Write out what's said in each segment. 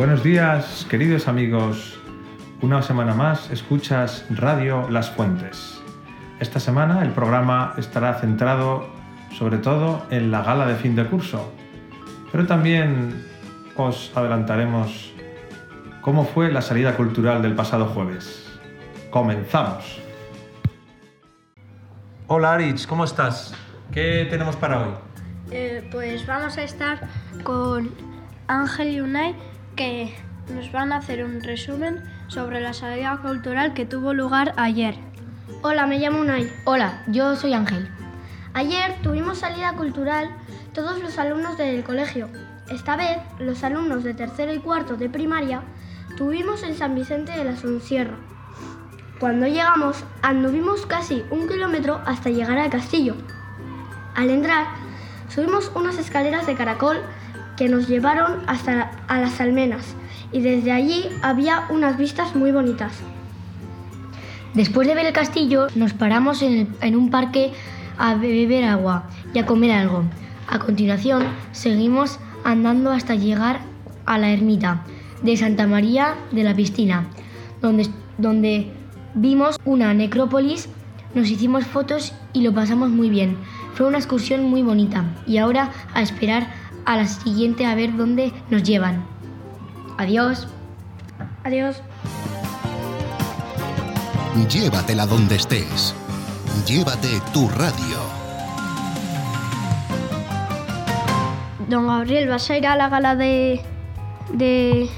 Buenos días, queridos amigos. Una semana más escuchas Radio Las Fuentes. Esta semana el programa estará centrado sobre todo en la gala de fin de curso, pero también os adelantaremos cómo fue la salida cultural del pasado jueves. Comenzamos. Hola Aritz, ¿cómo estás? ¿Qué tenemos para hoy? Eh, pues vamos a estar con Ángel Unai que nos van a hacer un resumen sobre la salida cultural que tuvo lugar ayer. Hola, me llamo Unai. Hola, yo soy Ángel. Ayer tuvimos salida cultural todos los alumnos del colegio. Esta vez, los alumnos de tercero y cuarto de primaria tuvimos en San Vicente de la Sonsierra. Cuando llegamos, anduvimos casi un kilómetro hasta llegar al castillo. Al entrar, subimos unas escaleras de caracol que nos llevaron hasta a las almenas y desde allí había unas vistas muy bonitas. Después de ver el castillo, nos paramos en, en un parque a beber agua y a comer algo. A continuación, seguimos andando hasta llegar a la ermita de Santa María de la Piscina, donde, donde vimos una necrópolis, nos hicimos fotos y lo pasamos muy bien. Fue una excursión muy bonita y ahora a esperar a la siguiente a ver dónde nos llevan. Adiós. Adiós. Llévatela donde estés. Llévate tu radio. Don Gabriel, ¿vas a ir a la gala de, de-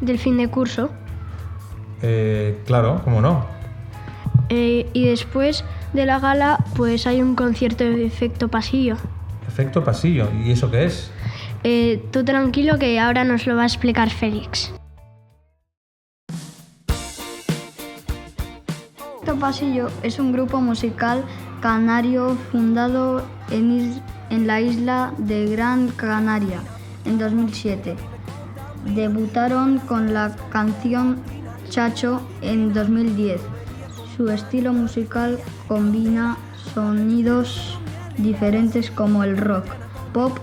del fin de curso? Eh, claro, ¿cómo no? Eh, y después de la gala, pues hay un concierto de efecto pasillo. Efecto pasillo, ¿y eso qué es? Eh, tú tranquilo que ahora nos lo va a explicar Félix. Efecto Pasillo es un grupo musical canario fundado en, en la isla de Gran Canaria en 2007. Debutaron con la canción Chacho en 2010. Su estilo musical combina sonidos diferentes como el rock, pop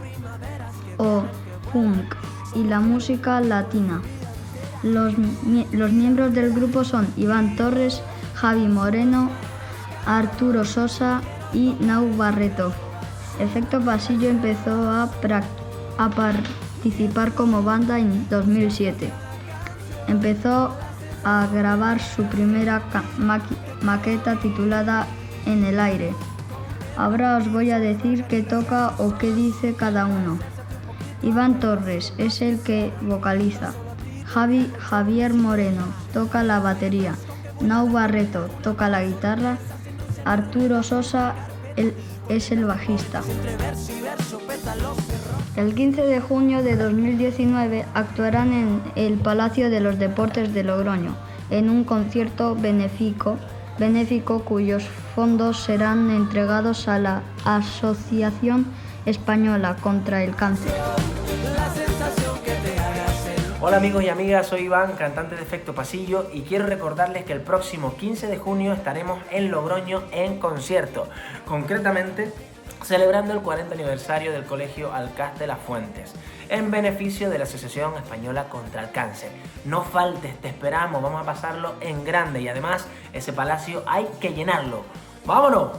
y la música latina. Los, los miembros del grupo son Iván Torres, Javi Moreno, Arturo Sosa y Nau Barreto. Efecto Pasillo empezó a, a participar como banda en 2007. Empezó a grabar su primera maqueta titulada En el aire. Ahora os voy a decir qué toca o qué dice cada uno. Iván Torres es el que vocaliza. Javi Javier Moreno toca la batería. Nau Barreto toca la guitarra. Arturo Sosa es el bajista. El 15 de junio de 2019 actuarán en el Palacio de los Deportes de Logroño en un concierto benéfico, benéfico cuyos fondos serán entregados a la Asociación Española contra el Cáncer. Hola amigos y amigas, soy Iván, cantante de Efecto Pasillo y quiero recordarles que el próximo 15 de junio estaremos en Logroño en concierto, concretamente celebrando el 40 aniversario del Colegio Alcaz de las Fuentes, en beneficio de la Asociación Española contra el Cáncer. No faltes, te esperamos, vamos a pasarlo en grande y además ese palacio hay que llenarlo. ¡Vámonos!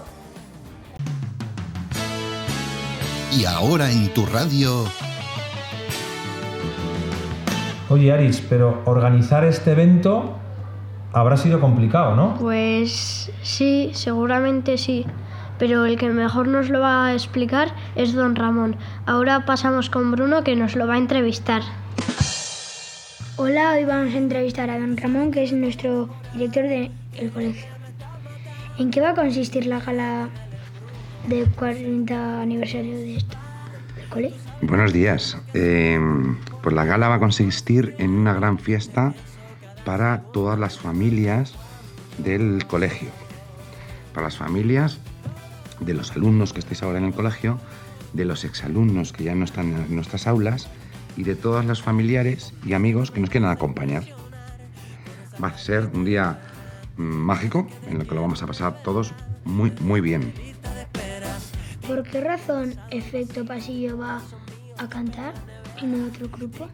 Y ahora en tu radio, Oye Aritz, pero organizar este evento habrá sido complicado, ¿no? Pues sí, seguramente sí. Pero el que mejor nos lo va a explicar es don Ramón. Ahora pasamos con Bruno que nos lo va a entrevistar. Hola, hoy vamos a entrevistar a don Ramón, que es nuestro director del colegio. ¿En qué va a consistir la gala del 40 aniversario de esto, del cole? Buenos días. Eh, pues la gala va a consistir en una gran fiesta para todas las familias del colegio. Para las familias de los alumnos que estáis ahora en el colegio, de los exalumnos que ya no están en nuestras aulas y de todos los familiares y amigos que nos quieran acompañar. Va a ser un día mm, mágico en el que lo vamos a pasar todos muy, muy bien. ¿Por qué razón Efecto Pasillo va a cantar y no otro grupo?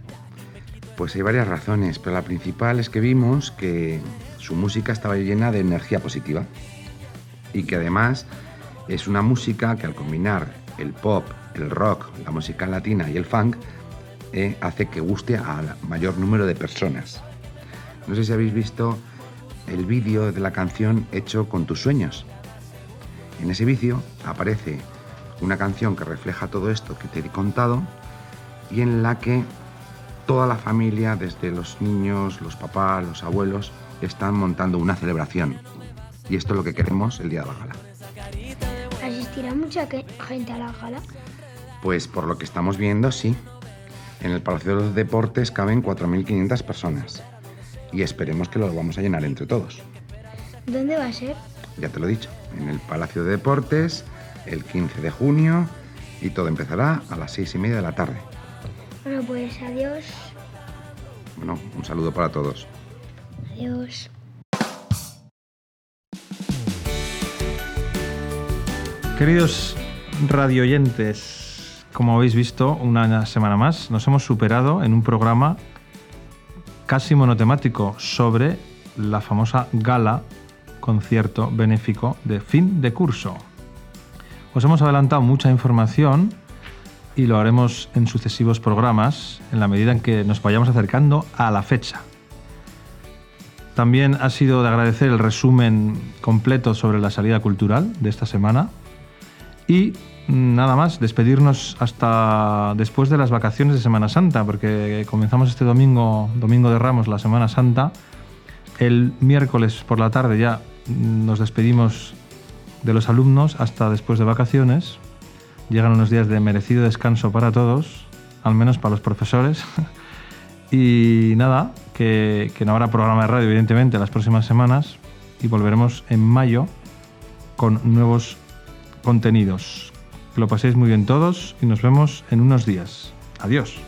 Pues hay varias razones, pero la principal es que vimos que su música estaba llena de energía positiva y que además es una música que al combinar el pop, el rock, la música latina y el funk eh, hace que guste al mayor número de personas. No sé si habéis visto el vídeo de la canción hecho con tus sueños. En ese vídeo aparece una canción que refleja todo esto que te he contado y en la que toda la familia, desde los niños, los papás, los abuelos, están montando una celebración. Y esto es lo que queremos el día de la gala. ¿Asistirá mucha gente a la gala? Pues por lo que estamos viendo, sí. En el Palacio de los Deportes caben 4.500 personas. Y esperemos que lo vamos a llenar entre todos. ¿Dónde va a ser? Ya te lo he dicho, en el Palacio de Deportes, el 15 de junio, y todo empezará a las seis y media de la tarde. Bueno, pues adiós. Bueno, un saludo para todos. Adiós. Queridos radioyentes, como habéis visto, una semana más nos hemos superado en un programa casi monotemático sobre la famosa gala concierto benéfico de fin de curso. Os hemos adelantado mucha información y lo haremos en sucesivos programas en la medida en que nos vayamos acercando a la fecha. También ha sido de agradecer el resumen completo sobre la salida cultural de esta semana y nada más, despedirnos hasta después de las vacaciones de Semana Santa, porque comenzamos este domingo, domingo de Ramos, la Semana Santa. El miércoles por la tarde ya nos despedimos de los alumnos hasta después de vacaciones. Llegan unos días de merecido descanso para todos, al menos para los profesores. y nada, que, que no habrá programa de radio, evidentemente, las próximas semanas. Y volveremos en mayo con nuevos contenidos. Que lo paséis muy bien todos y nos vemos en unos días. Adiós.